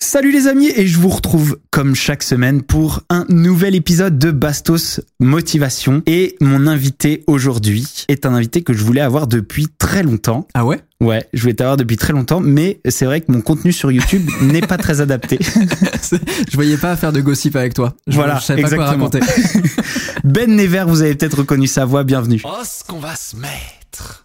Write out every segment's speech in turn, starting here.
Salut les amis et je vous retrouve comme chaque semaine pour un nouvel épisode de Bastos Motivation et mon invité aujourd'hui est un invité que je voulais avoir depuis très longtemps. Ah ouais? Ouais, je voulais t'avoir depuis très longtemps mais c'est vrai que mon contenu sur YouTube n'est pas très adapté. Je voyais pas faire de gossip avec toi. Je, Voilà, je savais pas quoi raconter. Ben Never, vous avez peut-être reconnu sa voix, bienvenue. Oh, ce qu'on va se mettre.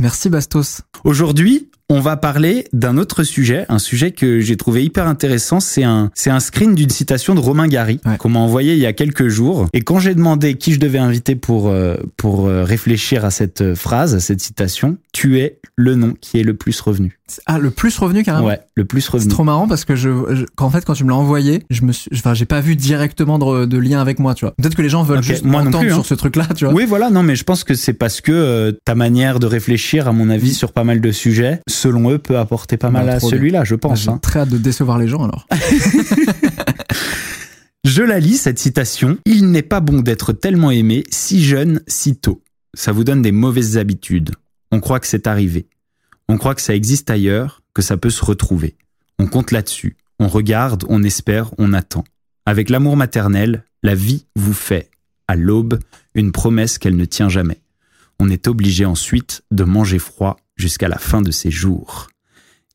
Merci Bastos. Aujourd'hui, on va parler d'un autre sujet, un sujet que j'ai trouvé hyper intéressant. C'est un, c'est un screen d'une citation de Romain Gary Ouais. qu'on m'a envoyé il y a quelques jours. Et quand j'ai demandé qui je devais inviter pour euh, pour euh, réfléchir à cette euh, phrase, à cette citation, tu es le nom qui est le plus revenu. Ah, le plus revenu carrément Ouais, le plus C'est revenu. trop marrant parce que je, je- qu'en fait, quand tu me l'as envoyé, je me suis, enfin, j'ai pas vu directement de, de lien avec moi, tu vois. Peut-être que les gens veulent Ok, juste moi non plus, hein. sur ce truc-là, tu vois. Oui, voilà, non, mais je pense que c'est parce que euh, ta manière de réfléchir, à mon avis, sur pas mal de sujets, selon eux, peut apporter pas mal Bah, à trop bien. celui-là, je pense. J'ai hein. très hâte de décevoir les gens alors. Je la lis, cette citation. Il n'est pas bon d'être tellement aimé si jeune, si tôt. Ça vous donne des mauvaises habitudes. On croit que c'est arrivé. On croit que ça existe ailleurs, que ça peut se retrouver. On compte là-dessus. On regarde, on espère, on attend. Avec l'amour maternel, la vie vous fait, à l'aube, une promesse qu'elle ne tient jamais. On est obligé ensuite de manger froid jusqu'à la fin de ses jours.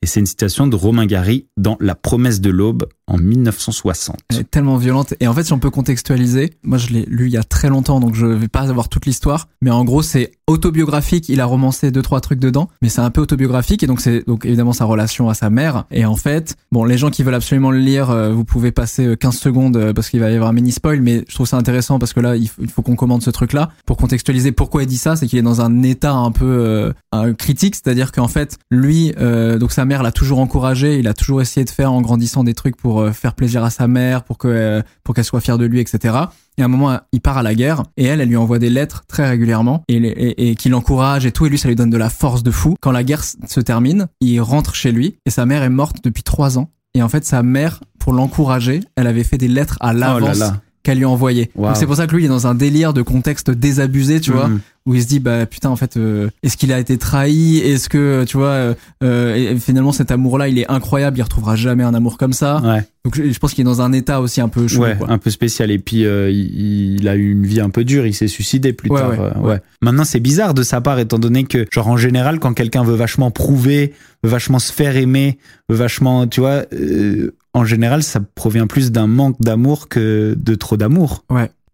Et c'est une citation de Romain Gary dans La promesse de l'aube en 1960. Elle est tellement violente. Et en fait, si on peut contextualiser, moi je l'ai lu il y a très longtemps, donc je vais pas avoir toute l'histoire. Mais en gros, c'est autobiographique. Il a romancé deux trois trucs dedans, mais c'est un peu autobiographique. Et donc c'est donc évidemment sa relation à sa mère. Et en fait, bon, les gens qui veulent absolument le lire, euh, vous pouvez passer euh, 15 secondes euh, parce qu'il va y avoir un mini spoil. Mais je trouve ça intéressant parce que là, il faut, qu'on commande ce truc-là pour contextualiser pourquoi il dit ça. C'est qu'il est dans un état un peu euh, critique, c'est-à-dire qu'en fait, lui, euh, donc sa mère l'a toujours encouragé. Il a toujours essayé de faire en grandissant des trucs pour euh, faire plaisir à sa mère, pour que euh, pour qu'elle soit fière de lui, etc. Et à un moment, il part à la guerre et elle, elle lui envoie des lettres très régulièrement et, et, et qui l'encourage et tout. Et lui, ça lui donne de la force de fou. Quand la guerre se termine, il rentre chez lui et sa mère est morte depuis trois ans. Et en fait, sa mère, pour l'encourager, elle avait fait des lettres à Oh là l'avance là. Qu'elle lui a envoyées. Wow. Donc c'est pour ça que lui, il est dans un délire de contexte désabusé, tu vois Mhm. où il se dit bah putain en fait euh, est-ce qu'il a été trahi? Est-ce que tu vois euh, euh, et- finalement cet amour là il est incroyable il retrouvera jamais un amour comme ça Ouais. donc je je pense qu'il est dans un état aussi un peu chaud ouais, quoi. un peu spécial. Et puis, euh, il, il a eu une vie un peu dure. Il s'est suicidé plus Ouais, tard. ouais, euh, ouais. Maintenant, c'est bizarre de sa part, étant donné que, genre, en général, quand quelqu'un veut vachement prouver, veut vachement se faire aimer, veut vachement, tu vois, euh, en général, ça provient plus d'un manque d'amour que de trop d'amour.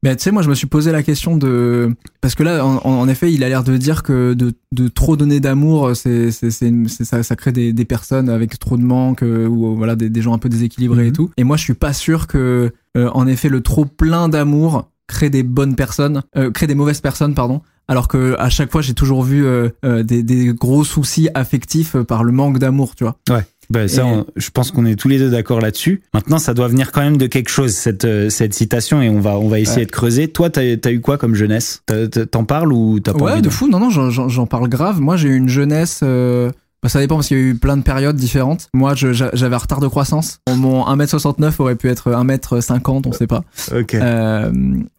Mais tu sais, moi, je me suis posé la question de parce que là, en, en effet, il a l'air de dire que de, de trop donner d'amour, c'est c'est ça, ça crée des, des personnes avec trop de manque euh, ou euh, voilà des, des gens un peu déséquilibrés et Mhm. tout. Et moi, je suis pas sûr que euh, en effet le trop plein d'amour crée des bonnes personnes, euh, crée des mauvaises personnes, pardon. Alors que à chaque fois, j'ai toujours vu euh, euh, des, des gros soucis affectifs par le manque d'amour, tu vois. Ben, ça, on- je pense qu'on est tous les deux d'accord là-dessus. Maintenant, ça doit venir quand même de quelque chose, cette, euh, cette citation, et on va, on va essayer Ouais. de creuser. Toi, t'as as eu quoi comme jeunesse? T'en parles ou t'as pas Ouais, envie de fou. Non, non, j'en- parle grave. Moi, j'ai eu une jeunesse. euh, bah, ça dépend parce qu'il y a eu plein de périodes différentes. Moi, j'avais un retard de croissance. Mon 1m69 aurait pu être 1m50, on sait pas. Ok. Euh,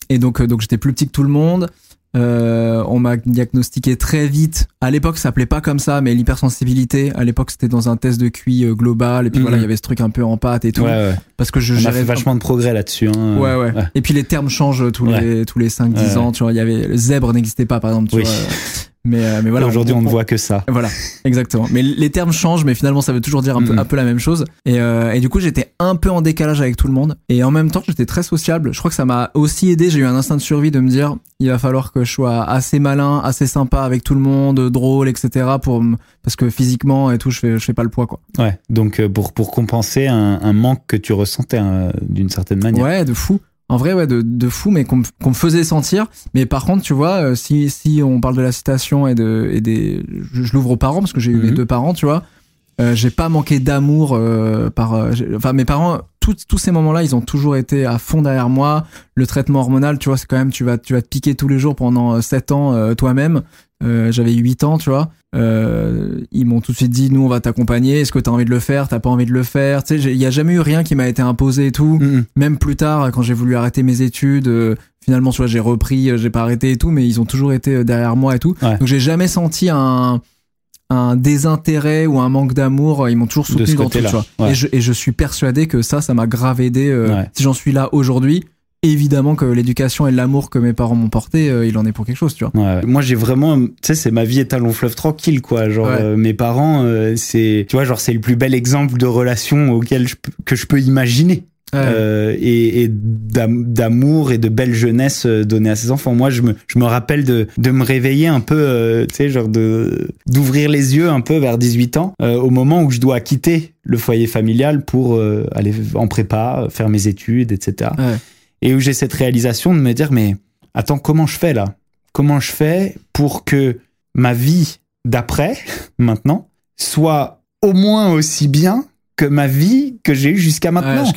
et donc, donc j'étais plus petit que tout le monde. Euh, on m'a diagnostiqué très vite. À l'époque, ça s'appelait pas comme ça, mais l'hypersensibilité. À l'époque, c'était dans un test de QI euh, global. Et puis Mhm. voilà, il y avait ce truc un peu en pâte et tout. Ouais, ouais. Parce que je On a fait vachement de progrès là-dessus. Hein. Ouais, ouais, Et puis les termes changent tous les, tous les 5-10 Ouais. ans. Tu vois, il y avait le zèbre n'existait pas, par exemple. Tu Oui. vois. Mais, euh, mais voilà. Aujourd'hui, on ne voit que ça. Voilà, exactement. Mais les termes changent, mais finalement, ça veut toujours dire un, peu, Mhm. un peu la même chose. Et, euh, et du coup, j'étais un peu en décalage avec tout le monde. Et en même temps, j'étais très sociable. Je crois que ça m'a aussi aidé. J'ai eu un instinct de survie de me dire, il va falloir que je sois assez malin, assez sympa avec tout le monde, drôle, etc. Pour parce que physiquement et tout, je fais, je fais pas le poids, quoi. Ouais. Donc, euh, pour, pour compenser un, un manque que tu ressentais euh, d'une certaine manière. Ouais, de fou. En vrai, ouais, de, de fou, mais qu'on me- faisait sentir. Mais par contre, tu vois, euh, si, si on parle de la citation et, de, et des. Je, je l'ouvre aux parents, parce que j'ai eu Mhm. les deux parents, tu vois. euh, j'ai pas manqué d'amour euh, par. enfin, mes parents, tous tous ces moments-là, ils ont toujours été à fond derrière moi. Le traitement hormonal, tu vois, c'est quand même, tu vas, tu vas te piquer tous les jours pendant 7 ans euh, toi-même. Euh, J'avais 8 ans, tu vois. Euh, ils m'ont tout de suite dit, nous, on va t'accompagner. Est-ce que t'as envie de le faire? T'as pas envie de le faire? Tu sais, il y a jamais eu rien qui m'a été imposé et tout même plus tard quand j'ai voulu arrêter mes études euh, finalement tu vois j'ai repris euh, j'ai pas arrêté et tout mais ils ont toujours été euh, derrière moi et tout Ouais. donc j'ai jamais senti un un désintérêt ou un manque d'amour ils m'ont toujours soutenu dans tout tu côté-là, vois ouais. et, je, et je suis persuadé que ça ça m'a grave aidé euh, Ouais. si j'en suis là aujourd'hui évidemment que l'éducation et l'amour que mes parents m'ont porté euh, il en est pour quelque chose tu vois Ouais, ouais. Moi, j'ai vraiment, tu sais, c'est ma vie est un long fleuve tranquille, quoi. Genre, Ouais. euh, mes parents, euh, c'est, tu vois, genre, c'est le plus bel exemple de relation auquel je, que je peux imaginer. Euh, et, et d'am- d'amour et de belle jeunesse euh, donnée à ses enfants. Moi, je me, je me rappelle de, de me réveiller un peu, euh, tu sais, genre de d'ouvrir les yeux un peu vers 18 ans, euh, au moment où je dois quitter le foyer familial pour aller en prépa, faire mes études, etc. Ouais. Et où j'ai cette réalisation de me dire, mais attends, comment je fais là? Comment je fais pour que ma vie d'après, maintenant, soit au moins aussi bien que ma vie que j'ai eue jusqu'à maintenant? Ouais.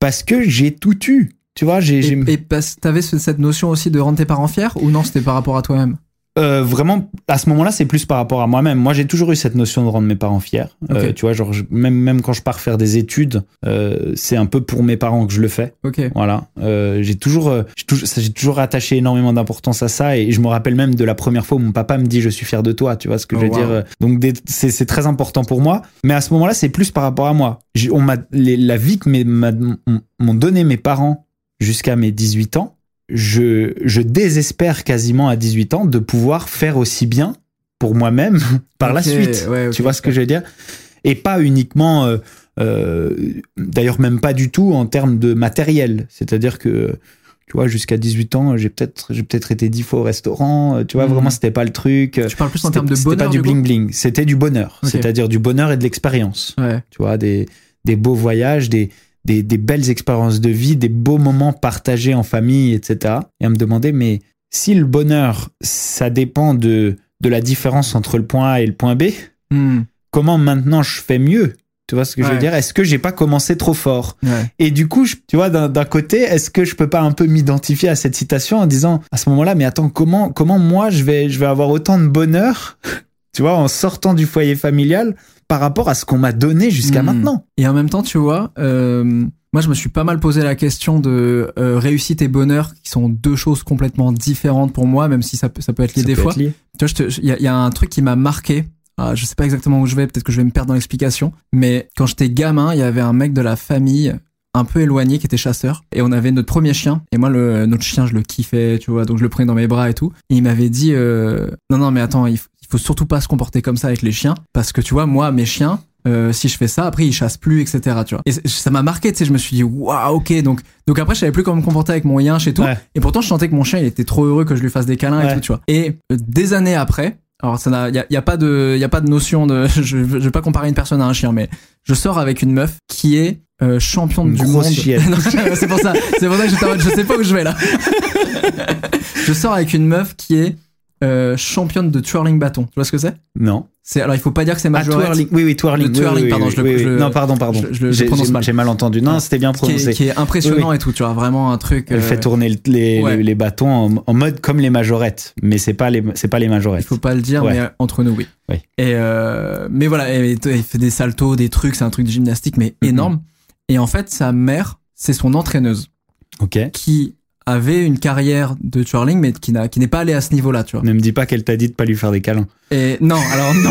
Parce que j'ai tout eu. Tu vois, j'ai et, et parce- t'avais ce- cette notion aussi de rendre tes parents fiers ou non c'était par rapport à toi-même? Euh, vraiment à ce moment-là, c'est plus par rapport à moi-même. Moi, j'ai toujours eu cette notion de rendre mes parents fiers. Euh, tu vois, genre je- même même quand je pars faire des études, euh, c'est un peu pour mes parents que je le fais. ok Voilà, j'ai toujours, j'ai toujours, attaché énormément d'importance à ça et je me rappelle même de la première fois où mon papa me dit je suis fier de toi, tu vois ce que Oh, je veux wow. dire. Donc c'est très important pour moi, mais à ce moment-là c'est plus par rapport à moi. On m'a la vie que m'ont donné mes parents jusqu'à mes 18 ans, je je désespère quasiment à 18 ans de pouvoir faire aussi bien pour moi-même par la suite. ouais. Tu vois ce que je veux dire? Et pas uniquement. euh, euh, D'ailleurs, même pas du tout en termes de matériel. C'est-à-dire que, tu vois, jusqu'à 18 ans, j'ai peut-être j'ai peut-être été 10 fois au restaurant. euh, Tu vois, Mhm. vraiment, c'était pas le truc. tu parles plus en C'était- termes de C'était bonheur pas du bling bling. C'était du bonheur. C'est-à-dire du bonheur et de l'expérience. ouais Tu vois, des, des beaux voyages, des, des, des belles expériences de vie, des beaux moments partagés en famille, etc. Et à me demander, mais si le bonheur, ça dépend de, de la différence entre le point A et le point B, Hmm. comment maintenant je fais mieux? Tu vois ce que je veux dire? Est-ce que j'ai pas commencé trop fort? Ouais. Et du coup, je- tu vois, d'un d'un côté, est-ce que je peux pas un peu m'identifier à cette citation en disant à ce moment-là, mais attends, comment comment moi je vais je vais avoir autant de bonheur, tu vois, en sortant du foyer familial par rapport à ce qu'on m'a donné jusqu'à Hmm. maintenant Et en même temps, tu vois, euh, moi je me suis pas mal posé la question de euh, réussite et bonheur, qui sont deux choses complètement différentes pour moi, même si ça peut, ça peut être lié Ça des peut fois. être lié. Tu vois, il y, a- il y a un truc qui m'a marqué. Ah, je sais pas exactement où je vais, peut-être que je vais me perdre dans l'explication. Mais quand j'étais gamin, il y avait un mec de la famille un peu éloigné qui était chasseur et on avait notre premier chien et moi le notre chien je le kiffais tu vois donc je le prenais dans mes bras et tout et il m'avait dit euh, non non mais attends il, f- il faut surtout pas se comporter comme ça avec les chiens parce que tu vois moi mes chiens euh, si je fais ça après ils chassent plus etc tu vois. Et ça m'a marqué tu sais je me suis dit waouh ok donc donc après je savais plus comment me comporter avec mon yinche et tout. Ouais. et pourtant je sentais que mon chien il était trop heureux que je lui fasse des câlins et Ouais. tout tu vois. Et euh, des années après alors ça n'a y a, y a pas de y a pas de notion de je, je vais pas comparer une personne à un chien mais je sors avec une meuf qui est euh, championne Une du monde. c'est pour ça c'est pour ça que je sais pas où je vais là. Je sors avec une meuf qui est euh, championne de twirling bâton tu vois ce que c'est? Non. c'est alors il faut pas dire que c'est Ah, majorette twirling. Oui, oui, twirling. Oui, twirling, oui, pardon, oui, je le- je Non, pardon, pardon. je- le- prononce mal. J'ai mal entendu. Non, Ouais. c'était bien qui prononcé. est, qui est impressionnant et tout tu vois vraiment un truc Elle euh, fait tourner le- les, ouais. bâtons en, en mode comme les majorettes, mais c'est pas les c'est pas les Il majorettes. faut pas le dire, Ouais. mais entre nous, oui. Oui. Et euh, mais voilà, il fait des saltos, des trucs, c'est un truc de gymnastique, mais Mhm. énorme. Et en fait, sa mère, c'est son entraîneuse, Ok. qui avait une carrière de twirling, mais qui n'a, qui n'est pas allée à ce niveau-là, tu vois. Ne me dis pas qu'elle t'a dit de pas lui faire des câlins. Et non, alors non.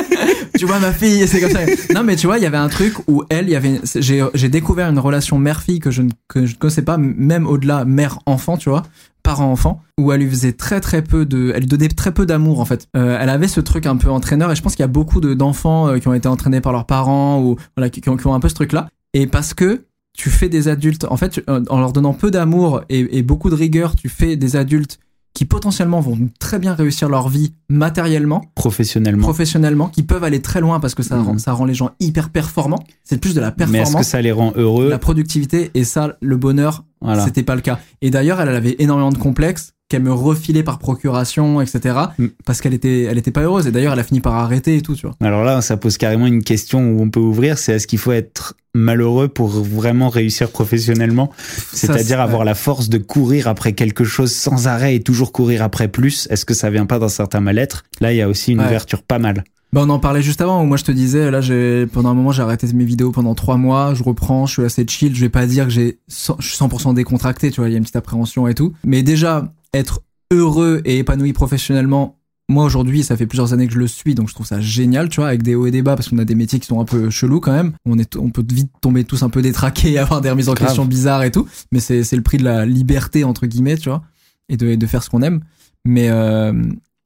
tu vois ma fille, c'est comme ça. Non, mais tu vois, il y avait un truc où elle, il y avait, j'ai, j'ai découvert une relation mère-fille que je ne, que je ne connaissais pas, même au-delà mère-enfant, tu vois, parent-enfant, où elle lui faisait très très peu de, elle lui donnait très peu d'amour en fait. Euh, elle avait ce truc un peu entraîneur, et je pense qu'il y a beaucoup de, d'enfants euh, qui ont été entraînés par leurs parents ou voilà, qui, qui ont, qui ont un peu ce truc-là. Et parce que tu fais des adultes, en fait, euh, en leur donnant peu d'amour et, et beaucoup de rigueur, tu fais des adultes qui potentiellement vont très bien réussir leur vie matériellement, Professionnellement. professionnellement, qui peuvent aller très loin parce que ça, Mhm. rend, ça rend les gens hyper performants. C'est plus de la Mais est-ce que performance, ça les rend heureux la productivité et ça, le bonheur, Voilà. c'était pas le cas. Et d'ailleurs, elle, elle avait énormément de complexes qu'elle me refilait par procuration, etc. Mm. Parce qu'elle était, elle était pas heureuse. Et d'ailleurs, elle a fini par arrêter et tout, tu vois. Alors là, ça pose carrément une question où on peut ouvrir, c'est est-ce qu'il faut être malheureux pour vraiment réussir professionnellement? C'est-à-dire c'est- avoir la force de courir après quelque chose sans arrêt et toujours courir après plus? Est-ce que ça vient pas d'un certain mal-être? Là, il y a aussi une Ouais. ouverture pas mal. Bah, on en parlait juste avant où moi je te disais là j'ai pendant un moment j'ai arrêté mes vidéos pendant trois mois je reprends je suis assez chill je vais pas dire que j'ai 100 je suis 100% décontracté tu vois il y a une petite appréhension et tout mais déjà être heureux et épanoui professionnellement moi aujourd'hui ça fait plusieurs années que je le suis donc je trouve ça génial tu vois avec des hauts et des bas parce qu'on a des métiers qui sont un peu chelous quand même on est on peut vite tomber tous un peu détraqués et avoir des remises en Grave. question bizarres et tout mais c'est c'est le prix de la liberté entre guillemets tu vois et de, et de faire ce qu'on aime mais euh,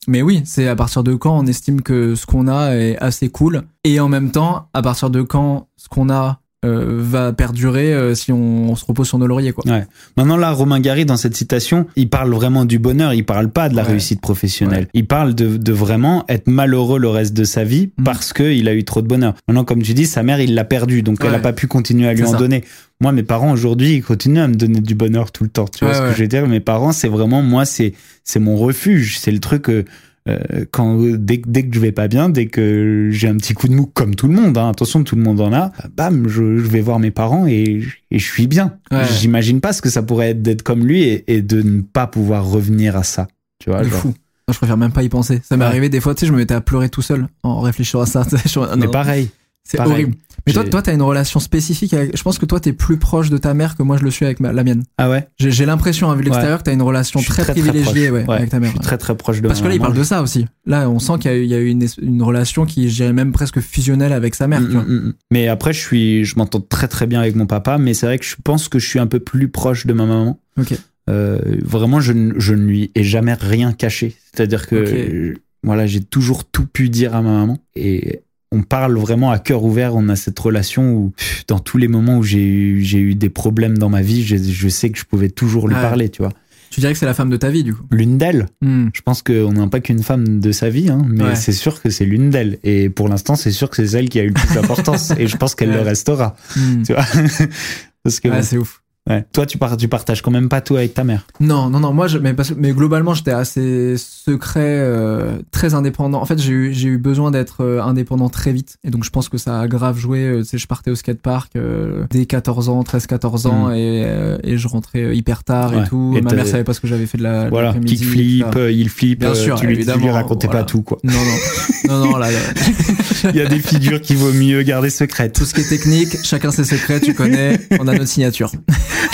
mais oui, c'est à partir de quand on estime que ce qu'on a est assez cool. Et en même temps, à partir de quand ce qu'on a euh, va perdurer euh, si on, on se repose sur nos lauriers, quoi. Ouais. Maintenant là, Romain Gary dans cette citation, il parle vraiment du bonheur. Il parle pas de la Ouais. réussite professionnelle. Il parle de, de vraiment être malheureux le reste de sa vie Mhm. parce que il a eu trop de bonheur. Maintenant, comme tu dis, sa mère, il l'a perdu, donc elle a pas pu continuer à lui en ça. donner. Moi, mes parents aujourd'hui, ils continuent à me donner du bonheur tout le temps. Tu vois ce que je veux dire? Mes parents, c'est vraiment moi, c'est c'est mon refuge. C'est le truc. euh, euh, quand dès, que- dès que je vais pas bien, dès que j'ai un petit coup de mou, comme tout le monde, hein, attention, tout le monde en a, bam, je, je vais voir mes parents et, et je suis bien. Ouais. J'imagine pas ce que ça pourrait être d'être comme lui et, et de ne pas pouvoir revenir à ça. Tu vois, genre. fou. Non, je préfère même pas y penser. Ça m'est Ouais. arrivé des fois, tu sais, je me mettais à pleurer tout seul en réfléchissant à ça. Mais pareil. C'est horrible. Mais toi, toi, t'as une relation spécifique avec. Je pense que toi, t'es plus proche de ta mère que moi, je le suis avec ma- la mienne. Ah ouais? J'ai l'impression, vue de l'extérieur, que t'as une relation Je très, privilégiée ouais, avec ta Je mère. suis très très proche de Parce que là, il parle de ça aussi. Là, on sent qu'il y a eu, une, relation qui, je dirais même presque fusionnelle avec sa mère. Mm, tu vois. mm, mm. Mais après, je suis, je m'entends très très bien avec mon papa, mais c'est vrai que je pense que je suis un peu plus proche de ma maman. Ok. Euh, vraiment, je, ne- je ne lui ai jamais rien caché. C'est-à-dire que, Ok. euh, voilà, j'ai toujours tout pu dire à ma maman et on parle vraiment à cœur ouvert. On a cette relation où, dans tous les moments où j'ai eu, j'ai eu des problèmes dans ma vie, je, je sais que je pouvais toujours lui Ouais. parler, tu vois. Tu dirais que c'est la femme de ta vie, du coup. L'une d'elles, Hmm. je pense qu'on n'a pas qu'une femme de sa vie, hein, mais Ouais. c'est sûr que c'est l'une d'elles. Et pour l'instant, c'est sûr que c'est celle qui a eu le plus d'importance. et je pense qu'elle Ouais. le restera. Hmm. Tu vois Parce que Ouais, bon, c'est ouf. Ouais. toi, tu, par- tu partages quand même pas tout avec ta mère. Non, non, non, moi, je, mais, parce, que- mais globalement, j'étais assez secret, euh, très indépendant. En fait, j'ai eu, besoin d'être euh, indépendant très vite. Et donc, je pense que ça a grave joué. Euh, Tu sais, je partais au skatepark euh, dès 14 ans, 13, 14 ans, Mm. et, et je rentrais hyper tard Ouais. et tout. Et Ma mère savait pas ce que j'avais fait de la Voilà, etc. euh, il flip, Bien sûr, tu, lui, tu lui évidemment, racontais voilà. pas tout, quoi. Non, non, non, non, là, là, Il y a des figures qu'il vaut mieux garder secrètes. tout ce qui est technique, chacun ses secrets, tu connais, on a notre signature.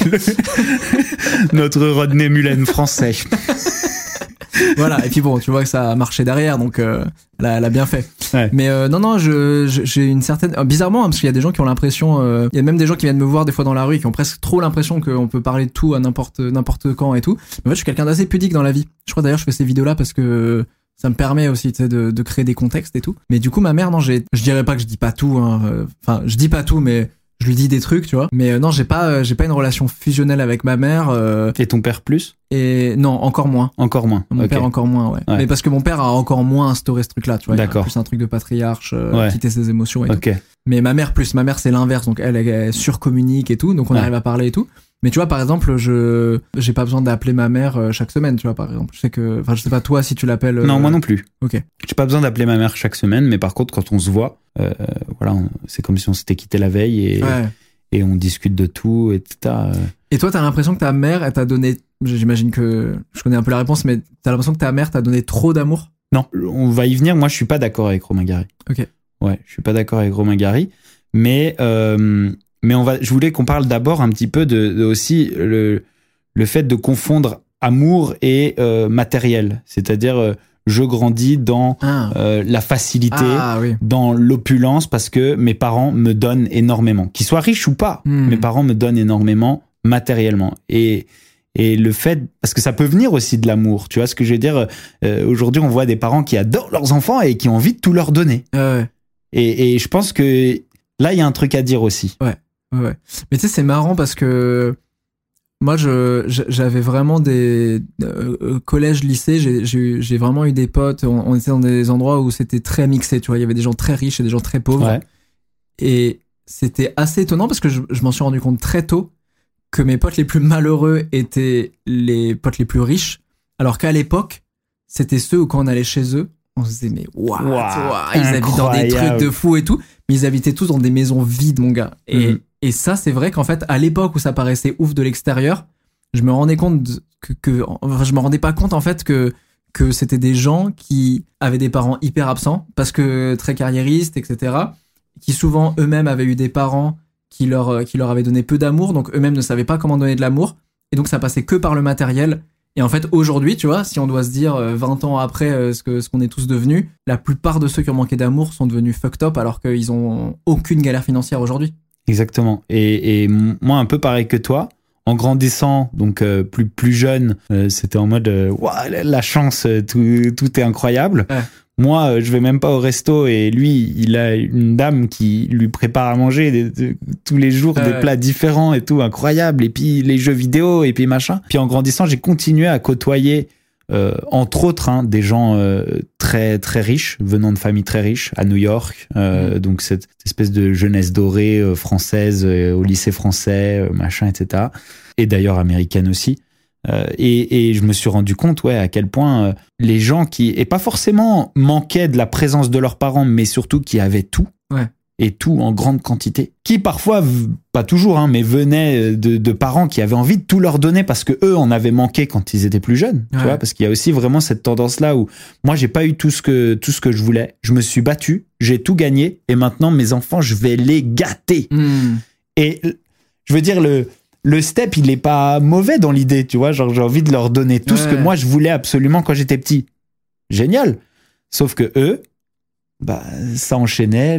Notre Rodney Mullen français. voilà et puis bon tu vois que ça a marché derrière donc euh, elle, a, elle a bien fait Ouais. mais euh, non non je je- j'ai une certaine euh, bizarrement hein, parce qu'il y a des gens qui ont l'impression euh, il y a même des gens qui viennent me voir des fois dans la rue et qui ont presque trop l'impression qu'on peut parler de tout à n'importe n'importe quand et tout mais en fait je suis quelqu'un d'assez pudique dans la vie je crois d'ailleurs je fais ces vidéos là parce que ça me permet aussi de, de créer des contextes et tout mais du coup ma mère non j'ai je dirais pas que je dis pas tout hein, enfin je dis pas tout mais je lui dis des trucs tu vois mais euh, non j'ai pas euh, j'ai pas une relation fusionnelle avec ma mère euh, Et ton père plus? et non encore moins Encore moins. mon père encore moins, ouais. Ouais. Mais parce que mon père a encore moins instauré ce truc-là, tu vois. D'accord. Plus un truc de patriarche, euh, Ouais. quitter ses émotions et tout. Mais ma mère plus, ma mère c'est l'inverse, donc elle, elle, elle surcommunique et tout, donc on Ouais. arrive à parler et tout. Mais tu vois, par exemple, je j'ai pas besoin d'appeler ma mère euh, chaque semaine, tu vois, par exemple. Je sais que, enfin, je sais pas toi si tu l'appelles. euh, Non, moi non plus. Ok. J'ai pas besoin d'appeler ma mère chaque semaine, mais par contre, quand on se voit, euh, voilà, on- c'est comme si on s'était quitté la veille et, Ouais. et on discute de tout, etc. Euh, Et toi, t'as l'impression que ta mère, elle t'a donné, j'imagine que je connais un peu la réponse, mais t'as l'impression que ta mère t'a donné trop d'amour? Non, on va y venir. Moi, je suis pas d'accord avec Romain Gary. Ok. Ouais, je suis pas d'accord avec Romain Gary, mais euh, mais on va. Je voulais qu'on parle d'abord un petit peu de, de aussi le le fait de confondre amour et euh, matériel, c'est-à-dire euh, je grandis dans Ah. euh, la facilité, Ah oui. dans l'opulence, parce que mes parents me donnent énormément. Qu'ils soient riches ou pas, Hmm. mes parents me donnent énormément matériellement. Et, et le fait, parce que ça peut venir aussi de l'amour, tu vois ce que je veux dire Aujourd'hui, on voit des parents qui adorent leurs enfants et qui ont envie de tout leur donner. Ouais. Et, et je pense que là, il y a un truc à dire aussi. Ouais, ouais. Mais tu sais, c'est marrant parce que moi, je, j'avais vraiment des euh, euh, collège, lycée, j'ai, j'ai, vraiment eu des potes. On, on était dans des endroits où c'était très mixé. Tu vois, il y avait des gens très riches et des gens très pauvres. Ouais. Et c'était assez étonnant parce que je, je m'en suis rendu compte très tôt que mes potes les plus malheureux étaient les potes les plus riches, alors qu'à l'époque, c'était ceux où quand on allait chez eux, on se disait mais waouh, Waouh, ils habitent dans des trucs de fou et tout, mais ils habitaient tous dans des maisons vides, mon gars. Et, Mhm. Et ça, c'est vrai qu'en fait, à l'époque où ça paraissait ouf de l'extérieur, je me rendais compte que, enfin, je me rendais pas compte en fait que que c'était des gens qui avaient des parents hyper absents parce que très carriéristes, etc. Qui souvent eux-mêmes avaient eu des parents qui leur euh, qui leur avaient donné peu d'amour, donc eux-mêmes ne savaient pas comment donner de l'amour, et donc ça passait que par le matériel. Et en fait, aujourd'hui, tu vois, si on doit se dire euh, 20 ans après euh, ce que ce qu'on est tous devenus, la plupart de ceux qui ont manqué d'amour sont devenus fucked up alors qu'ils ont aucune galère financière aujourd'hui. Exactement. Et, et moi, un peu pareil que toi, en grandissant, donc euh, plus plus jeune, euh, c'était en mode euh, la, chance, euh, tout, tout est incroyable. Ouais. Moi, je vais même pas au resto et lui, il a une dame qui lui prépare à manger des- de- tous les jours des plats différents et tout, incroyable. Et puis les jeux vidéo et puis machin. Puis en grandissant, j'ai continué à côtoyer, euh, entre autres, hein, des gens euh, très très riches, venant de familles très riches, à New York. Euh, Donc cette espèce de jeunesse dorée euh, française euh, au lycée français, euh, machin, etc. Et d'ailleurs américaine aussi. Euh, et, et je me suis rendu compte, ouais, à quel point euh, les gens qui, et pas forcément manquaient de la présence de leurs parents, mais surtout qui avaient tout, Ouais. Et tout en grande quantité, qui parfois, pas toujours, hein, mais venaient de, de parents qui avaient envie de tout leur donner parce que eux en avaient manqué quand ils étaient plus jeunes, tu vois, parce qu'il y a aussi vraiment cette tendance-là où moi j'ai pas eu tout ce que tout ce que je voulais, je me suis battu, j'ai tout gagné, et maintenant mes enfants, je vais les gâter. Hmm. Et euh, je veux dire, le, le step, il est pas mauvais dans l'idée, tu vois. Genre, j'ai envie de leur donner tout ce que moi je voulais absolument quand j'étais petit. Génial. Sauf que eux, bah, ça enchaînait.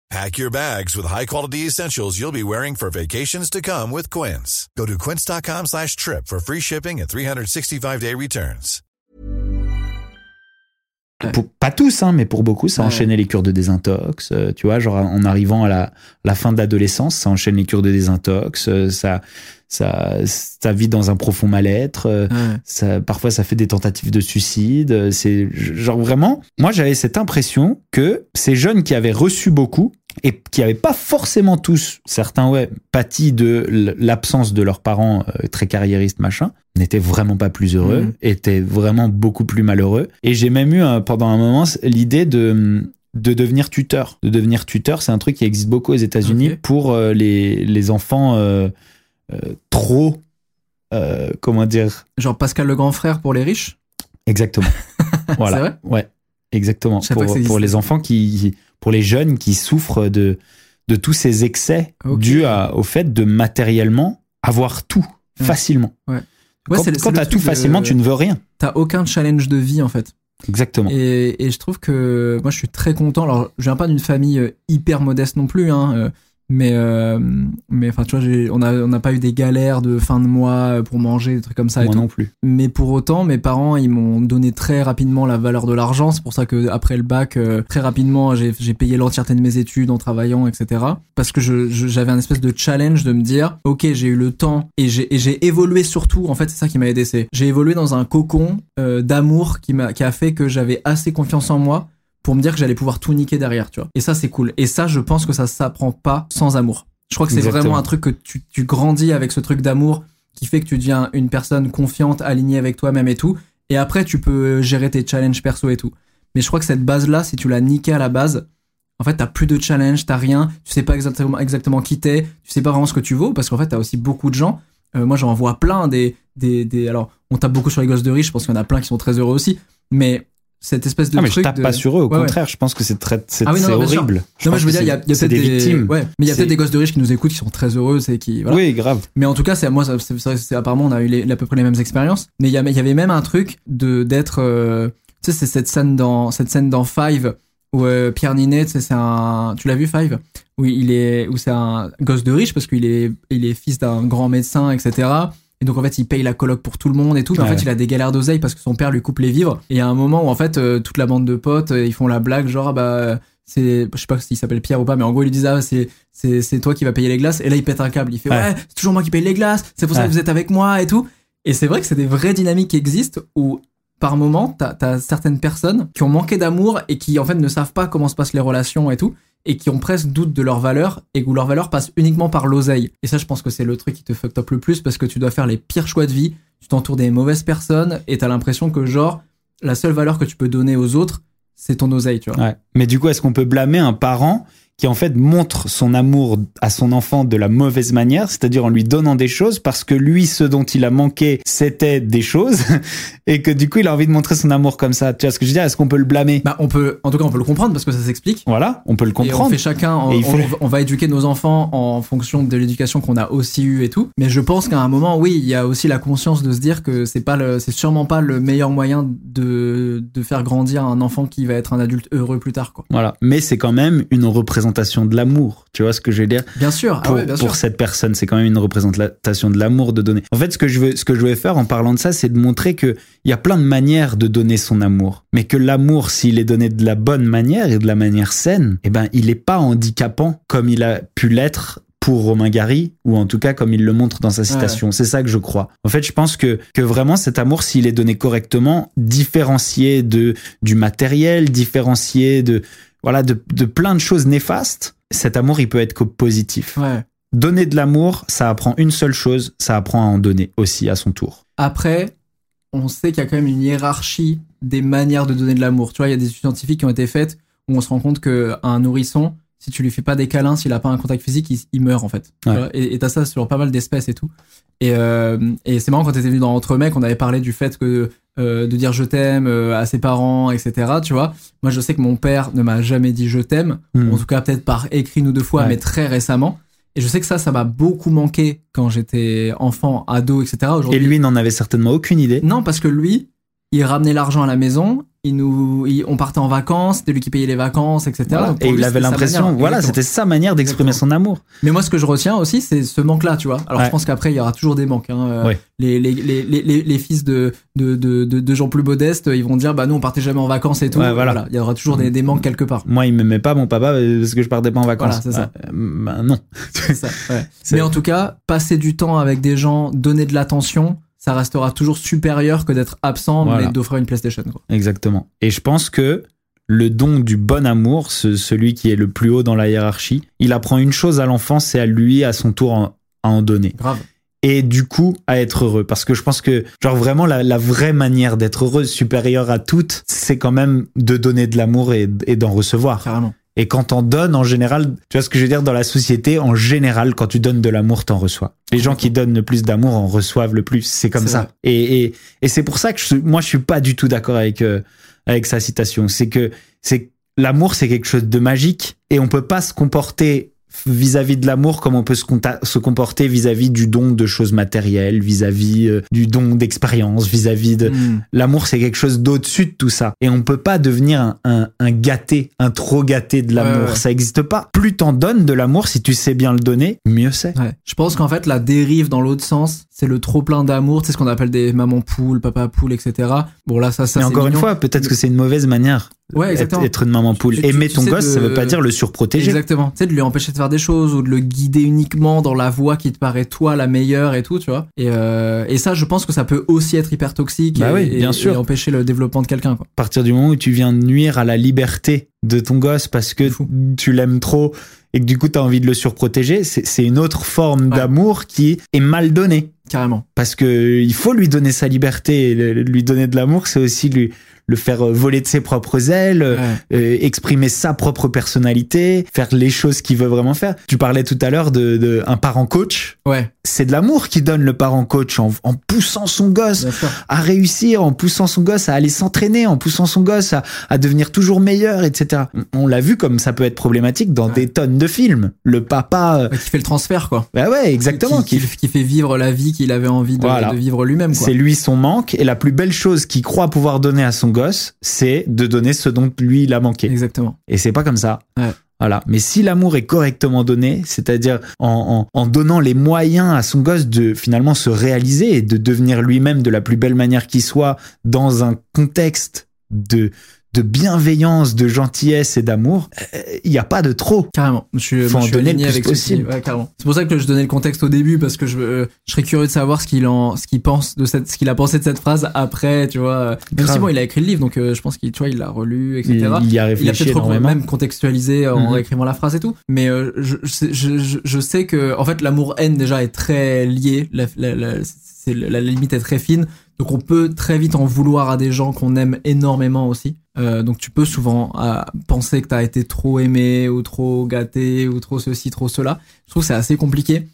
Pack your bags with high-quality essentials you'll be wearing for vacations to come with Quince. Go to quince.com slash trip for free shipping and 365-day returns. Pour, pas tous, hein, mais pour beaucoup, ça Ouais. enchaînait les cures de désintox. euh, tu vois, genre en arrivant à la, la fin de l'adolescence, ça enchaîne les cures de désintox. euh, ça, ça, ça vit dans un profond mal-être. euh, Ouais. ça, parfois ça fait des tentatives de suicide. euh, C'est genre vraiment. Moi, j'avais cette impression que ces jeunes qui avaient reçu beaucoup et qui avaient pas forcément tous, certains ouais, pâti de l'absence de leurs parents euh, très carriéristes machin, n'étaient vraiment pas plus heureux, Mhm. étaient vraiment beaucoup plus malheureux. Et j'ai même eu euh, pendant un moment l'idée de de devenir tuteur. De devenir tuteur, c'est un truc qui existe beaucoup aux États-Unis pour euh, les, les enfants euh, trop, comment dire, Genre Pascal le grand frère pour les riches? Exactement. voilà. C'est vrai? Ouais, exactement. Pour, les enfants qui, pour les jeunes qui souffrent de, de tous ces excès dus à- au fait de matériellement avoir tout Ouais. facilement. Ouais, quand quand t'as tout de- facilement, tu ne veux rien. T'as aucun challenge de vie en fait. Exactement. Et, et je trouve que moi je suis très content. Alors je viens pas d'une famille euh, hyper modeste non plus, hein, euh, mais euh, mais enfin tu vois, on a on n'a pas eu des galères de fin de mois euh, pour manger, des trucs comme ça. et Moi tout. non plus. Mais pour autant, mes parents, ils m'ont donné très rapidement la valeur de l'argent. C'est pour ça que après le bac, euh, très rapidement, j'ai payé l'entièreté de mes études en travaillant, etc. Parce que je- je- j'avais un espèce de challenge de me dire, ok, j'ai eu le temps et j'ai évolué surtout. En fait, c'est ça qui m'a aidé. C'est j'ai évolué dans un cocon euh, d'amour qui m'a qui a fait que j'avais assez confiance en moi pour me dire que j'allais pouvoir tout niquer derrière, tu vois. Et ça, c'est cool. Et ça, je pense que ça s'apprend pas sans amour. Je crois que c'est vraiment un truc que tu, tu grandis avec ce truc d'amour qui fait que tu deviens une personne confiante, alignée avec toi-même et tout. Et après, tu peux gérer tes challenges perso et tout. Mais je crois que cette base-là, si tu l'as niquée à la base, en fait, t'as plus de challenge, t'as rien, tu sais pas exactement, exactement qui t'es, tu sais pas vraiment ce que tu vaux, parce qu'en fait, t'as aussi beaucoup de gens. euh, moi, j'en vois plein des, des, des. Alors, on tape beaucoup sur les gosses de riches, je pense qu'il y en a plein qui sont très heureux aussi, mais cette espèce de Ah, mais je truc. tape de- pas sur eux, au Ouais, ouais. contraire, je pense que c'est très, c'est Ah oui, horrible. Je Non, mais je veux dire, il y a, a peut-être des victimes. Ouais, mais il y a peut-être des gosses de riches qui nous écoutent, qui sont très heureux, c'est qui. Voilà. Oui, grave. Mais en tout cas, c'est moi, c'est apparemment on a eu les- à peu près les mêmes expériences. Mais il y, y avait même un truc de d'être, euh, tu sais, c'est cette scène dans cette scène dans Five où euh, Pierre Ninet, c'est un, tu l'as vu Five, où il est, où c'est un gosse de riche parce qu'il est, il est fils d'un grand médecin, etc. Et donc en fait, il paye la coloc pour tout le monde et tout. Mais en Ouais. fait, il a des galères d'oseille parce que son père lui coupe les vivres. Et il y a un moment où en fait, euh, toute la bande de potes, euh, ils font la blague genre ah bah c'est, je sais pas s'il s'appelle Pierre ou pas, mais en gros, ils lui disent ah c'est c'est c'est toi qui vas payer les glaces. Et là, il pète un câble. Il fait ouais, Ouais. c'est toujours moi qui paye les glaces. C'est pour ça que vous êtes avec moi et tout. Et c'est vrai que c'est des vraies dynamiques qui existent où par moment, t'as as certaines personnes qui ont manqué d'amour et qui en fait ne savent pas comment se passent les relations et tout, et qui ont presque doute de leur valeur et où leur valeur passe uniquement par l'oseille. Et ça, je pense que c'est le truc qui te fuck up le plus parce que tu dois faire les pires choix de vie, tu t'entoures des mauvaises personnes et t'as l'impression que genre la seule valeur que tu peux donner aux autres, c'est ton oseille, tu vois. Mais du coup, est-ce qu'on peut blâmer un parent qui en fait montre son amour à son enfant de la mauvaise manière, c'est-à-dire en lui donnant des choses parce que lui, ce dont il a manqué, c'était des choses, et que du coup, il a envie de montrer son amour comme ça? Tu vois ce que je veux dire? Est-ce qu'on peut le blâmer? Bah, on peut, en tout cas, on peut le comprendre parce que ça s'explique. Voilà, on peut le Et on comprendre. fait chacun, faut- on- on va éduquer nos enfants en fonction de l'éducation qu'on a aussi eue et tout. Mais je pense qu'à un moment, oui, il y a aussi la conscience de se dire que c'est pas le, c'est sûrement pas le meilleur moyen de, de faire grandir un enfant qui va être un adulte heureux plus tard, quoi. Voilà. Mais c'est quand même une représentation de l'amour. Tu vois ce que je veux dire? Bien sûr, ah pour, ouais, bien pour sûr. cette personne. C'est quand même une représentation de l'amour de donner. En fait, ce que je veux, ce que je voulais faire en parlant de ça, c'est de montrer que il y a plein de manières de donner son amour. Mais que l'amour, s'il est donné de la bonne manière et de la manière saine, eh ben, il est pas handicapant comme il a pu l'être pour Romain Gary, ou en tout cas comme il le montre dans sa citation. C'est ça que je crois. En fait, je pense que, que vraiment cet amour, s'il est donné correctement, différencié de, du matériel, différencié de, voilà, de, de plein de choses néfastes, cet amour, il peut être que positif. Ouais. Donner de l'amour, ça apprend une seule chose, ça apprend à en donner aussi à son tour. Après, on sait qu'il y a quand même une hiérarchie des manières de donner de l'amour. Tu vois, il y a des études scientifiques qui ont été faites où on se rend compte qu'un nourrisson, si tu lui fais pas des câlins, s'il a pas un contact physique, il, il meurt en fait. Ouais. Et t'as ça sur pas mal d'espèces et tout. Et, euh, et c'est marrant quand t'étais venu dans Entre mecs, on avait parlé du fait que euh, de dire je t'aime euh, à ses parents, etc. Tu vois, moi je sais que mon père ne m'a jamais dit je t'aime. Hmm. En tout cas, peut-être par écrit une ou deux fois, Ouais. mais très récemment. Et je sais que ça, ça m'a beaucoup manqué quand j'étais enfant, ado, etc. Et lui n'en avait certainement aucune idée. non, parce que lui, il ramenait l'argent à la maison, il nous, il- on partait en vacances, c'était lui qui payait les vacances, etc. Voilà. Et lui, il avait l'impression, voilà, c'était sa manière d'exprimer son amour. Mais moi, ce que je retiens aussi, c'est ce manque-là, tu vois. Alors, Ouais. je pense qu'après, il y aura toujours des manques. Hein. Ouais. Les, les, les, les, les, les fils de, de, de, de, de gens plus modestes, ils vont dire, bah, nous, on partait jamais en vacances et tout. Ouais, voilà. Il y aura toujours des, des manques quelque part. Moi, il m'aimait pas, mon papa, parce que je partais pas en vacances. Voilà, c'est ça. Euh, ben non. Ça, Mais en tout cas, passer du temps avec des gens, donner de l'attention, ça restera toujours supérieur que d'être absent, Voilà. mais d'offrir une PlayStation, quoi. Exactement. Et je pense que le don du bon amour, ce- celui qui est le plus haut dans la hiérarchie, il apprend une chose à l'enfant, c'est à lui, à son tour, en- à en donner. Grave. Et du coup, à être heureux. Parce que je pense que, genre, vraiment, la, la vraie manière d'être heureux, supérieure à toutes, c'est quand même de donner de l'amour et, et d'en recevoir. Carrément. Et quand t'en donnes, en général, tu vois ce que je veux dire, dans la société, en général, quand tu donnes de l'amour, t'en reçois. Les gens qui donnent le plus d'amour en reçoivent le plus. C'est comme ça. vrai. Et, et, et c'est pour ça que je, moi, je suis pas du tout d'accord avec, euh, avec sa citation. C'est que, c'est, l'amour, c'est quelque chose de magique et on peut pas se comporter vis-à-vis de l'amour comme on peut se, comporter vis-à-vis du don de choses matérielles, vis-à-vis euh, du don d'expérience, vis-à-vis de, Hmm. L'amour, c'est quelque chose d'au-dessus de tout ça. Et on peut pas devenir un, un, un gâté, un trop gâté de l'amour. Ouais, ouais. Ça existe pas. Plus t'en donnes de l'amour, si tu sais bien le donner, mieux c'est. Ouais. Je pense qu'en fait, la dérive dans l'autre sens, c'est le trop plein d'amour. Sais ce qu'on appelle des mamans poules, papa poule, etc. Bon, là, ça, ça Mais c'est encore une fois, peut-être que c'est une mauvaise manière. Ouais, être, exactement. être une maman poule. Tu- tu- Aimer tu ton gosse, de- ça veut pas dire le surprotéger. Exactement. Tu sais, de lui empêcher de faire des choses ou de le guider uniquement dans la voie qui te paraît toi la meilleure et tout, tu vois. Et, euh, et ça, je pense que ça peut aussi être hyper toxique Bah et, oui, et- bien sûr. et empêcher le développement de quelqu'un. À partir du moment où tu viens nuire à la liberté de ton gosse parce que Fou. tu l'aimes trop et que du coup tu as envie de le surprotéger, c'est une autre forme Ouais. d'amour qui est mal donnée. Carrément. parce que il faut lui donner sa liberté lui donner de l'amour c'est aussi lui le faire euh, voler de ses propres ailes, euh, euh, exprimer sa propre personnalité, faire les choses qu'il veut vraiment faire. Tu parlais tout à l'heure de, de un parent coach. Ouais, C'est de l'amour qui donne le parent coach en, en poussant son gosse à réussir, en poussant son gosse à aller s'entraîner, en poussant son gosse à, à devenir toujours meilleur, etc. On l'a vu comme ça peut être problématique dans Ouais. des tonnes de films. Le papa, euh, Ouais, Qui fait le transfert, quoi. bah ouais, exactement. Qui, qui- qui fait vivre la vie qu'il avait envie de, Voilà. de vivre lui-même. C'est lui son manque et la plus belle chose qu'il croit pouvoir donner à son gosse, c'est de donner ce dont lui il a manqué. Exactement. Et c'est pas comme ça. Ouais. Voilà. Mais si l'amour est correctement donné, c'est-à-dire en, en, en donnant les moyens à son gosse de finalement se réaliser et de devenir lui-même de la plus belle manière qui soit dans un contexte de, de bienveillance, de gentillesse et d'amour, euh, il n'y a pas de trop. Carrément. Je suis, Faut en je donner le plus avec possible. Ouais, carrément. C'est pour ça que je donnais le contexte au début parce que je, euh, je serais curieux de savoir ce qu'il en, ce qu'il pense de cette, ce qu'il a pensé de cette phrase après, tu vois. Même si bon, il a écrit le livre, donc euh, je pense qu'il, tu vois, il l'a relu, etc. Il, y a il a réfléchi peut-être même contextualisé euh, en Mhm. réécrivant la phrase et tout. Mais euh, je, je, sais- je, sais que en fait l'amour-haine déjà est très lié. La, la, la, la limite est très fine. Donc on peut très vite en vouloir à des gens qu'on aime énormément aussi. Euh, donc tu peux souvent euh, penser que t'as été trop aimé ou trop gâté ou trop ceci, trop cela. Je trouve que c'est assez compliqué.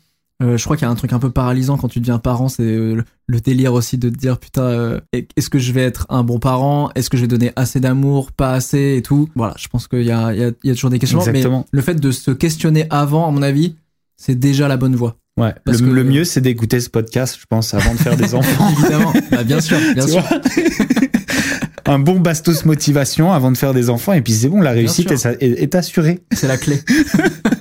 Euh, je crois qu'il y a un truc un peu paralysant quand tu deviens parent, c'est euh, le- le délire aussi de te dire putain, euh, est-ce que je vais être un bon parent? Est-ce que je vais donner assez d'amour, pas assez et tout Voilà, je pense qu'il y a, il y, y a toujours des questions. Exactement. Mais le fait de se questionner avant, à mon avis, c'est déjà la bonne voie. Ouais. Parce Le, que- le mieux, c'est d'écouter ce podcast, je pense, avant de faire des enfants. Évidemment, Bah, bien sûr, bien Tu sûr. Un bon bastos motivation avant de faire des enfants et puis c'est bon la réussite est- est assurée C'est la clé.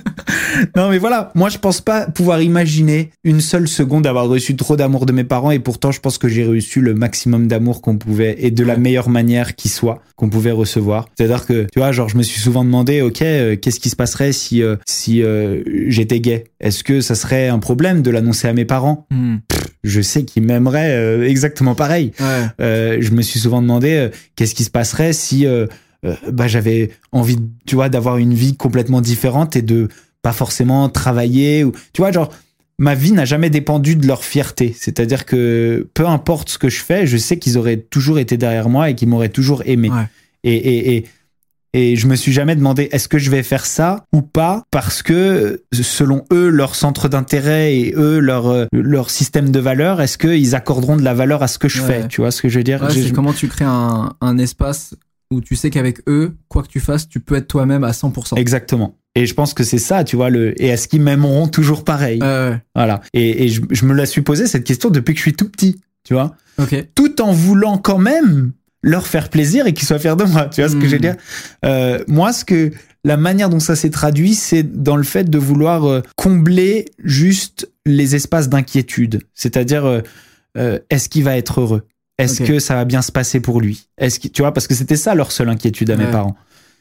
non mais voilà moi je pense pas pouvoir imaginer une seule seconde avoir reçu trop d'amour de mes parents et pourtant je pense que j'ai reçu le maximum d'amour qu'on pouvait et de la meilleure manière qui soit qu'on pouvait recevoir. C'est à dire que tu vois genre je me suis souvent demandé ok euh, qu'est-ce qui se passerait si euh, si euh, j'étais gay? Est-ce que ça serait un problème de l'annoncer à mes parents? Hmm. je sais qu'ils m'aimeraient euh, exactement pareil. Ouais. je me suis souvent demandé qu'est-ce qui se passerait si bah, j'avais envie, tu vois, d'avoir une vie complètement différente et de pas forcément travailler ou, tu vois, genre, ma vie n'a jamais dépendu de leur fierté. C'est-à-dire que peu importe ce que je fais, je sais qu'ils auraient toujours été derrière moi et qu'ils m'auraient toujours aimé. Ouais. Et, et, et, et je me suis jamais demandé est-ce que je vais faire ça ou pas parce que selon eux leur centre d'intérêt et eux leur euh, leur système de valeurs est-ce qu'ils accorderont de la valeur à ce que je Ouais. fais tu vois ce que je veux dire? Ouais, comment tu crées un, un espace où tu sais qu'avec eux, quoi que tu fasses, tu peux être toi-même à 100%. Exactement. Et je pense que c'est ça, tu vois, le, et est-ce qu'ils m'aimeront toujours pareil? Euh, Voilà. Et, et je, je me la suis posé cette question depuis que je suis tout petit, tu vois. ok. Tout en voulant quand même leur faire plaisir et qu'ils soient fiers de moi, tu vois ce que je veux dire? Euh, moi, ce que, la manière dont ça s'est traduit, c'est dans le fait de vouloir euh, combler juste les espaces d'inquiétude. C'est-à-dire, euh, est-ce qu'il va être heureux? Est-ce que ça va bien se passer pour lui? Est-ce que tu vois parce que c'était ça leur seule inquiétude à mes parents.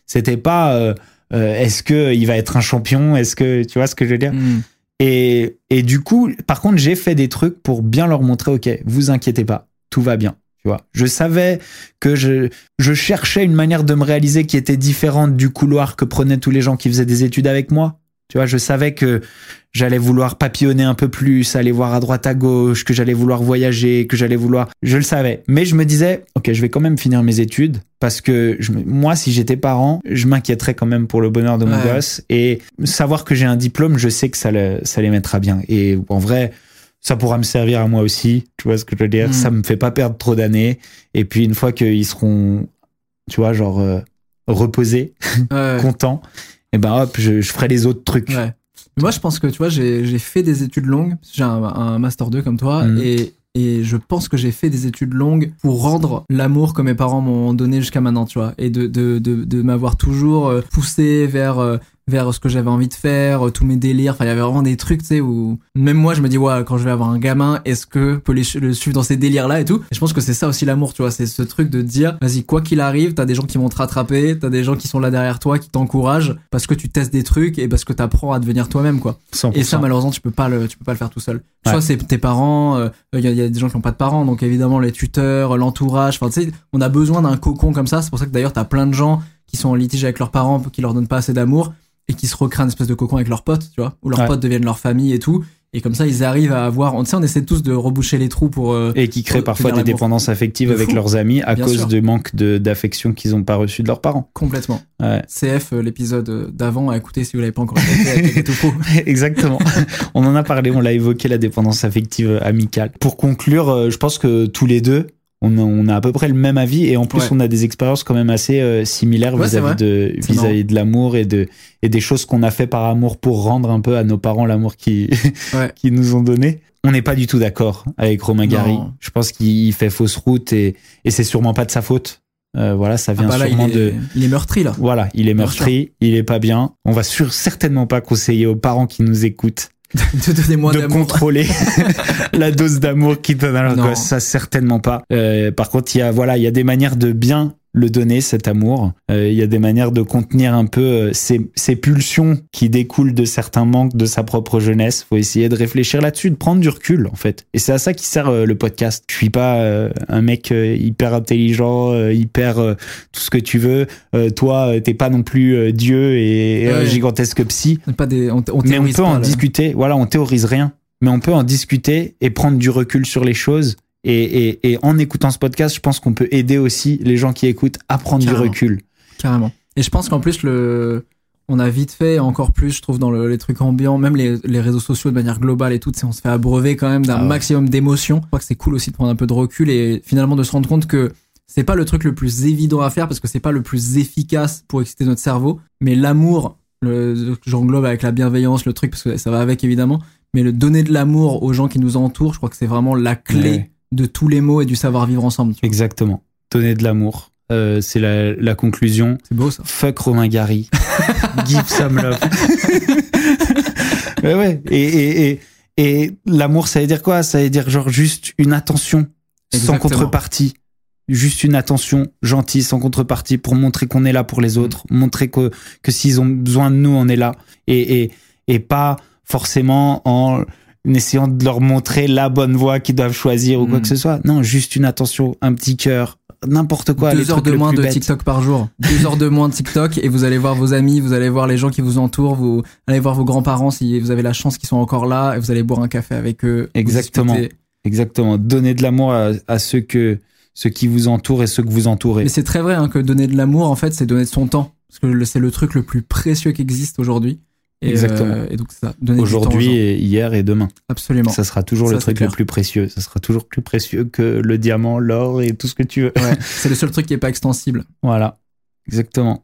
C'était pas euh, est-ce que il va être un champion? Est-ce que tu vois ce que je veux dire? Hmm. Et et du coup, par contre, j'ai fait des trucs pour bien leur montrer OK, vous inquiétez pas, tout va bien. Tu vois, je savais que je je cherchais une manière de me réaliser qui était différente du couloir que prenaient tous les gens qui faisaient des études avec moi. Tu vois, je savais que j'allais vouloir papillonner un peu plus, aller voir à droite à gauche, que j'allais vouloir voyager, que j'allais vouloir. Je le savais. Mais je me disais, ok, je vais quand même finir mes études parce que je moi, si j'étais parent, je m'inquiéterais quand même pour le bonheur de mon Ouais. gosse et savoir que j'ai un diplôme, je sais que ça, le- ça les mettra bien. Et en vrai, ça pourra me servir à moi aussi. Tu vois ce que je veux dire? Mm. Ça me fait pas perdre trop d'années. Et puis une fois qu'ils seront, tu vois, genre euh, reposés, Ouais. contents, et ben hop, je, je ferai les autres trucs. Ouais. Moi, je pense que tu vois, j'ai fait des études longues. J'ai un, un master 2 comme toi, Mhm. et, et je pense que j'ai fait des études longues pour rendre l'amour que mes parents m'ont donné jusqu'à maintenant, tu vois, et de de de, de m'avoir toujours euh, poussé vers euh, vers ce que j'avais envie de faire, euh, tous mes délires. Enfin, il y avait vraiment des trucs, tu sais, où même moi, je me dis, ouais, quand je vais avoir un gamin, est-ce que je peux les, le suivre dans ces délires-là et tout? Et je pense que c'est ça aussi l'amour, tu vois, c'est ce truc de dire, vas-y, quoi qu'il arrive, t'as des gens qui vont te rattraper, t'as des gens qui sont là derrière toi, qui t'encouragent, parce que tu testes des trucs et parce que t'apprends à devenir toi-même, quoi. 100%. Et ça, malheureusement, tu peux pas le, tu peux pas le faire tout seul. Ouais. Soit c'est tes parents, euh, il y, a, il y a des gens qui ont pas de parents, donc évidemment les tuteurs, l'entourage. Enfin, tu sais, on a besoin d'un cocon comme ça. C'est pour ça que d'ailleurs, t'as plein de gens qui sont en litige avec leurs parents, qui leur donnent pas assez d'amour et qui se recréent une espèce de cocon avec leurs potes, tu vois, où leurs Ouais. potes deviennent leur famille et tout. Et comme ça, ils arrivent à avoir. On, on essaie tous de reboucher les trous pour. euh, Et qui créent parfois des dépendances affectives De avec leurs amis à Bien cause sûr. du manque de- d'affection qu'ils n'ont pas reçu de leurs parents. Complètement. Ouais. CF, euh, l'épisode euh, d'avant, à écouter si vous l'avez pas encore écouté. Exactement. on en a parlé, on l'a évoqué, la dépendance affective amicale. Pour conclure, euh, je pense que tous les deux, on a, on a à peu près le même avis et en plus Ouais. on a des expériences quand même assez euh, similaires Ouais, vis-à-vis de vis-à-vis de l'amour et de et des choses qu'on a fait par amour pour rendre un peu à nos parents l'amour qui Ouais. qui nous ont donné. On n'est pas du tout d'accord avec Romain Gary. Non. Je pense qu'il fait fausse route et et c'est sûrement pas de sa faute. Euh, voilà, ça Ah vient bah là, il sûrement est, de il est meurtri là. voilà, il est meurtri, il est pas bien. On va sur, certainement pas conseiller aux parents qui nous écoutent de donner moins de contrôler la dose d'amour qu'ils donnent à leur gosse. Ça, certainement pas. Euh, par contre, il y a, voilà, il y a des manières de bien le donner, cet amour. Euh, il y a des manières de contenir un peu euh, ces, ces pulsions qui découlent de certains manques de sa propre jeunesse. Faut essayer de réfléchir là-dessus, de prendre du recul, en fait. Et c'est à ça qui sert euh, le podcast. Je suis pas euh, un mec euh, hyper intelligent, euh, hyper euh, tout ce que tu veux. Euh, toi, euh, t'es pas non plus euh, Dieu et, Ouais. gigantesque psy. Pas des, on, on Mais on peut pas, en là. discuter. Voilà, on théorise rien. Mais on peut en discuter et prendre du recul sur les choses. Et, et, et en écoutant ce podcast, je pense qu'on peut aider aussi les gens qui écoutent à prendre Carrément. du recul. Carrément. Et je pense qu'en plus, le, on a vite fait, encore plus, je trouve, dans le- les trucs ambiants, même les, les réseaux sociaux de manière globale et tout, on se fait abreuver quand même d'un Ah ouais. maximum d'émotions. Je crois que c'est cool aussi de prendre un peu de recul et finalement de se rendre compte que c'est pas le truc le plus évident à faire parce que c'est pas le plus efficace pour exciter notre cerveau, mais l'amour, le, j'englobe avec la bienveillance, le truc, parce que ça va avec évidemment, mais le donner de l'amour aux gens qui nous entourent, je crois que c'est vraiment la clé Ouais. De tous les mots et du savoir vivre ensemble. Exactement. Donner de l'amour. Euh, c'est la, la conclusion. C'est beau ça. Fuck Romain Gary. Give some love. ouais, ouais. Et, et, et, et l'amour, ça veut dire quoi? Ça veut dire genre juste une attention sans contrepartie. Juste une attention gentille, sans contrepartie, pour montrer qu'on est là pour les autres, montrer que, que s'ils ont besoin de nous, on est là. Et, et, et pas forcément en essayant de leur montrer la bonne voie qu'ils doivent choisir ou quoi que ce soit. Non, juste une attention, un petit cœur, n'importe quoi. les deux heures trucs de moins de. TikTok par jour. Deux heures de moins de TikTok et vous allez voir vos amis, vous allez voir les gens qui vous entourent, vous allez voir vos grands-parents si vous avez la chance qu'ils sont encore là et vous allez boire un café avec eux. Exactement. Exactement. Donner de l'amour à, à ceux que ceux qui vous entourent et ceux que vous entourez. Mais c'est très vrai hein, que donner de l'amour, en fait, c'est donner de son temps. Parce que c'est le truc le plus précieux qui existe aujourd'hui. Et, Exactement. euh, et donc, ça. Aujourd'hui et hier et demain. Absolument. Ça sera toujours Ça, le truc clair. le plus précieux. Ça sera toujours plus précieux que le diamant, l'or et tout ce que tu veux. Ouais. c'est le seul truc qui est pas extensible. Voilà. Exactement.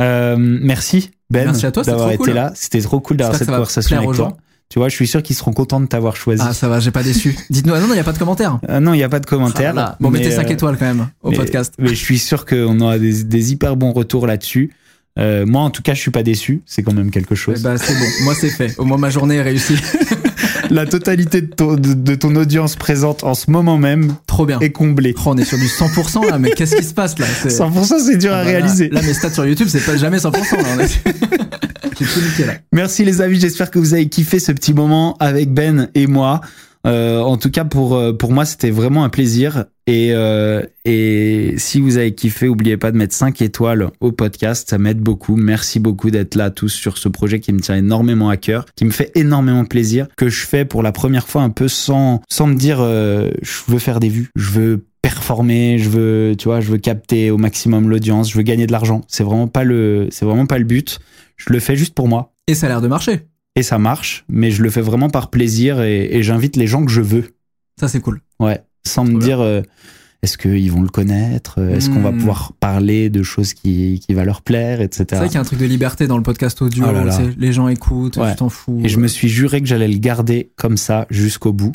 Euh, merci Ben Merci à toi, c'était d'avoir été cool. là. C'était trop cool d'avoir cette conversation avec toi. Tu vois, je suis sûr qu'ils seront contents de t'avoir choisi. Ah, ça va, j'ai pas déçu. Dites-nous, ah non, il n'y a pas de commentaires. Ah non, il n'y a pas de commentaires. Ah là. Bon, mais, mettez 5 euh, étoiles quand même au mais- podcast. Mais je suis sûr qu'on aura des, des hyper bons retours là-dessus. Euh, moi, en tout cas, je suis pas déçu. C'est quand même quelque chose. bah, c'est bon. Moi, c'est fait. Au moins, ma journée est réussie. La totalité de ton, de, de ton audience présente en ce moment même Trop bien. est comblée. Oh, on est sur du 100% là, mais qu'est-ce qui se passe là? C'est- 100% c'est dur Ah à bah là- réaliser. Là, mes stats sur YouTube, c'est pas jamais 100%. Là, est... J'ai tout niqué là. Merci les amis, j'espère que vous avez kiffé ce petit moment avec Ben et moi. Euh, en tout cas pour euh, pour moi c'était vraiment un plaisir. Et euh, et si vous avez kiffé oubliez pas de mettre 5 étoiles au podcast. Ça m'aide beaucoup. Merci beaucoup d'être là tous sur ce projet qui me tient énormément à cœur qui me fait énormément plaisir que je fais pour la première fois un peu sans sans me dire euh, je veux faire des vues. Je veux performer. Je veux tu vois je veux capter au maximum l'audience. Je veux gagner de l'argent. C'est vraiment pas le c'est vraiment pas le but. Je le fais juste pour moi. Et ça a l'air de marcher. Et ça marche, mais je le fais vraiment par plaisir et, et j'invite les gens que je veux. Ça, c'est cool. Ouais, sans me bien. dire euh, est-ce qu'ils vont le connaître, euh, est-ce qu'on va Hmm. pouvoir parler de choses qui, qui va leur plaire, etc. C'est vrai qu'il y a un truc de liberté dans le podcast audio. Oh là là. Les gens écoutent, Ouais. tu t'en fous. Et je me suis juré que j'allais le garder comme ça jusqu'au bout.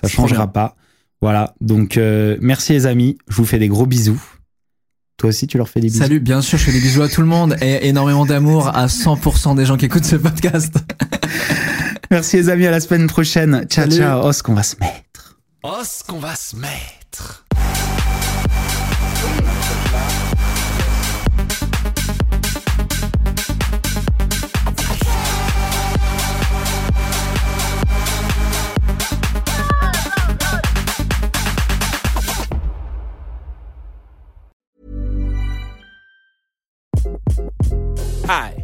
Ça changera pas. Voilà. Donc euh, merci les amis. Je vous fais des gros bisous. Toi aussi, tu leur fais des bisous. Salut, bien sûr, je fais des bisous à tout le monde et énormément d'amour à 100% des gens qui écoutent ce podcast. Merci les amis. À la semaine prochaine. Ciao Salut. ciao. Oh, ce qu'on va se mettre. Oh, ce qu'on va se mettre. Hi,